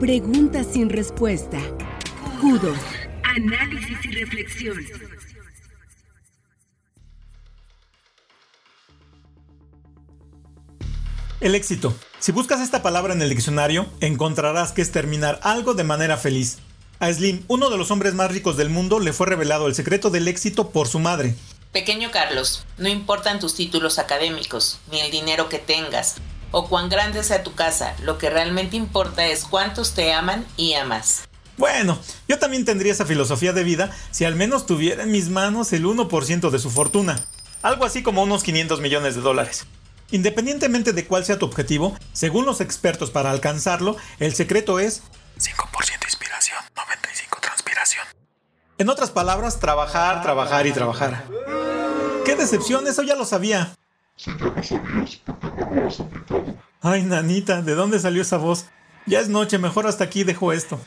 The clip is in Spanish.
Preguntas sin respuesta. Kudos. Análisis y reflexión. El éxito. Si buscas esta palabra en el diccionario, encontrarás que es terminar algo de manera feliz. A Slim, uno de los hombres más ricos del mundo, le fue revelado el secreto del éxito por su madre. Pequeño Carlos, no importan tus títulos académicos, ni el dinero que tengas, o cuán grande sea tu casa, lo que realmente importa es cuántos te aman y amas. Bueno, yo también tendría esa filosofía de vida si al menos tuviera en mis manos el 1% de su fortuna. Algo así como unos 500 millones de dólares. Independientemente de cuál sea tu objetivo, según los expertos para alcanzarlo, el secreto es 5% inspiración, 95 transpiración. En otras palabras, trabajar, trabajar y trabajar. ¡Qué decepción! Eso ya lo sabía. Si ya sabías, ¿por qué no lo has? Ay, nanita, ¿de dónde salió esa voz? Ya es noche, mejor hasta aquí dejo esto.